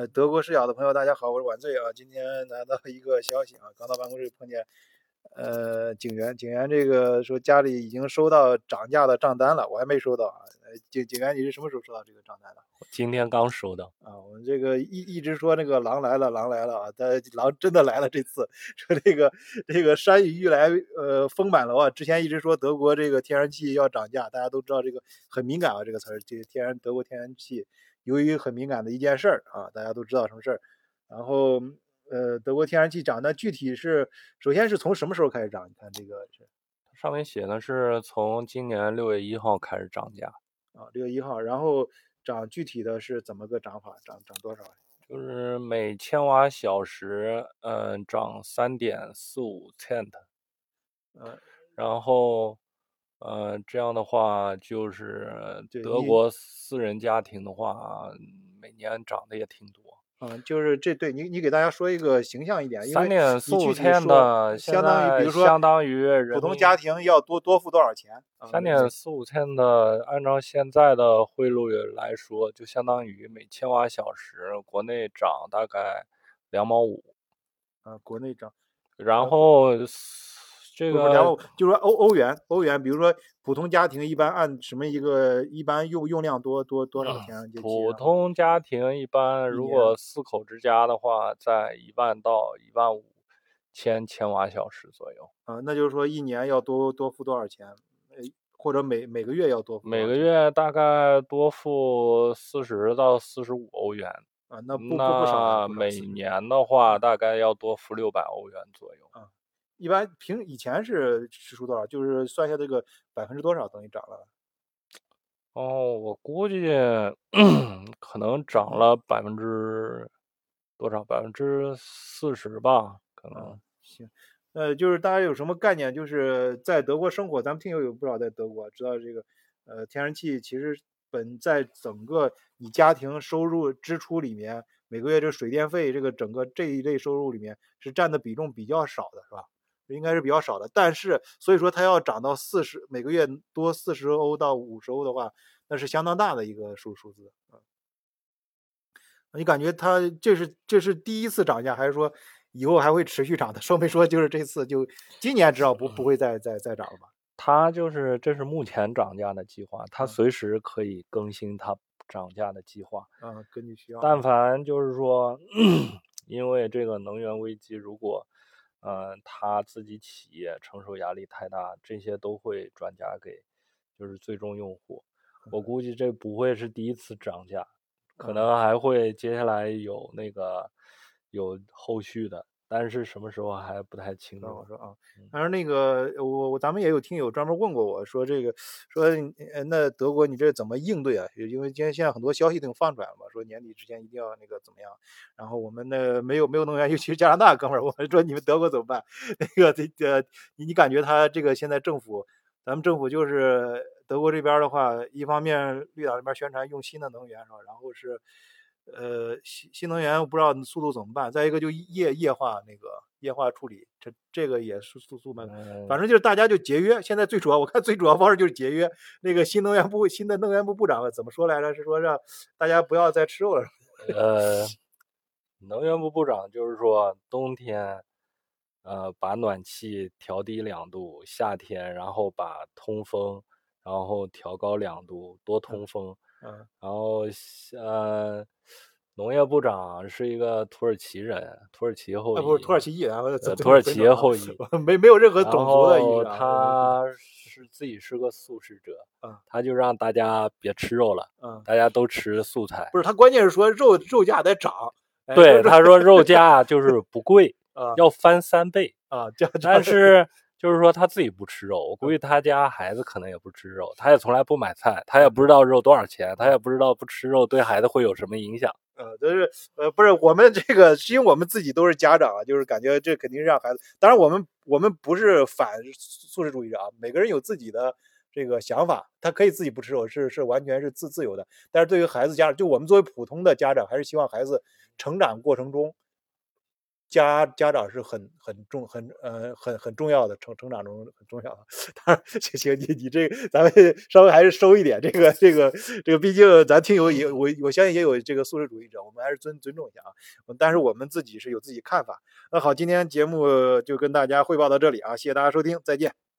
呃，德国视角的朋友，大家好，我是晚醉啊。今天拿到一个消息啊，刚到办公室碰见，呃，警员，警员这个说家里已经收到涨价的账单了，我还没收到啊。警警员，你是什么时候收到这个账单的？今天刚收到啊。我们这个一一直说那个狼来了，狼来了啊，但狼真的来了。这次说这个这个山雨欲来，呃，风满楼啊。之前一直说德国这个天然气要涨价，大家都知道这个很敏感啊，这个词儿，这个天然德国天然气。由于很敏感的一件事儿啊，大家都知道什么事儿。然后，呃，德国天然气涨，那具体是首先是从什么时候开始涨？你看这个是上面写的是从今年六月一号开始涨价啊，六月一号。然后涨具体的是怎么个涨法？涨涨多少？就是每千瓦小时，嗯，涨三点四五 cent。嗯，然后。呃，这样的话就是德国私人家庭的话，每年涨的也挺多。嗯，就是这对你，你给大家说一个形象一点，三点四五千的，相当于比如说相当于普通家庭要多多付多少钱？三点四五千的，按照现在的汇率来说，就相当于每千瓦小时国内涨大概两毛五。啊，国内涨，然后。这个然后就是说欧欧元欧元，比如说普通家庭一般按什么一个一般用用量多多多少钱？普通家庭一般如果四口之家的话，在一万到一万五千千瓦小时左右。啊，那就是说一年要多多付多少钱？呃，或者每每个月要多付？每个月大概多付四十到四十五欧元。啊，那不不不少。每年的话，大概要多付六百欧元左右。啊。一般平以前是支出多少？就是算一下这个百分之多少等于涨了？哦，我估计 可能涨了百分之多少？百分之四十吧，可能。行，呃，就是大家有什么概念？就是在德国生活，咱们听友有不少在德国，知道这个呃，天然气其实本在整个你家庭收入支出里面，每个月这水电费这个整个这一类收入里面是占的比重比较少的，是吧？应该是比较少的，但是所以说它要涨到四十每个月多四十欧到五十欧的话，那是相当大的一个数数字啊。你感觉它这是这是第一次涨价，还是说以后还会持续涨的？说没说就是这次就今年至少不不会再再再涨了吧？它就是这是目前涨价的计划，它随时可以更新它涨价的计划啊，根据需要。但凡就是说，因为这个能源危机，如果嗯，他自己企业承受压力太大，这些都会转嫁给就是最终用户。我估计这不会是第一次涨价，可能还会接下来有那个有后续的。但是什么时候还不太清楚。我说啊，但是那个我我咱们也有听友专门问过我说这个说呃那德国你这怎么应对啊？因为今天现在很多消息都放出来了嘛，说年底之前一定要那个怎么样？然后我们那没有没有能源，尤其是加拿大哥们儿，我们说你们德国怎么办？那个这呃你你感觉他这个现在政府，咱们政府就是德国这边的话，一方面绿党这边宣传用新的能源是吧？然后是。呃，新新能源我不知道速度怎么办。再一个就液液化那个液化处理，这这个也是速速慢。反正就是大家就节约。现在最主要，我看最主要方式就是节约。那个新能源部新的能源部部长怎么说来着？是说让大家不要再吃肉了。呃，能源部部长就是说冬天，呃，把暖气调低两度；夏天，然后把通风，然后调高两度，多通风。嗯，然后呃，农业部长是一个土耳其人，土耳其后裔，不是土耳其裔，然后土耳其后裔，没没有任何种族的意思。他是自己是个素食者，嗯，他就让大家别吃肉了，嗯，大家都吃素菜。不是他，关键是说肉肉价得涨，对，他说肉价就是不贵，啊，要翻三倍啊，但是。就是说他自己不吃肉，我估计他家孩子可能也不吃肉，他也从来不买菜，他也不知道肉多少钱，他也不知道不吃肉对孩子会有什么影响。呃，就是呃，不是我们这个，因为我们自己都是家长啊，就是感觉这肯定是让孩子。当然，我们我们不是反素食主义者啊，每个人有自己的这个想法，他可以自己不吃肉，是是完全是自自由的。但是对于孩子家长，就我们作为普通的家长，还是希望孩子成长过程中。家家长是很很重很呃很很重要的成成长中很重要的。当然，行行，你你这咱们稍微还是收一点，这个这个这个，毕竟咱听友也我我相信也有这个素食主义者，我们还是尊尊重一下啊。但是我们自己是有自己看法。那好，今天节目就跟大家汇报到这里啊，谢谢大家收听，再见。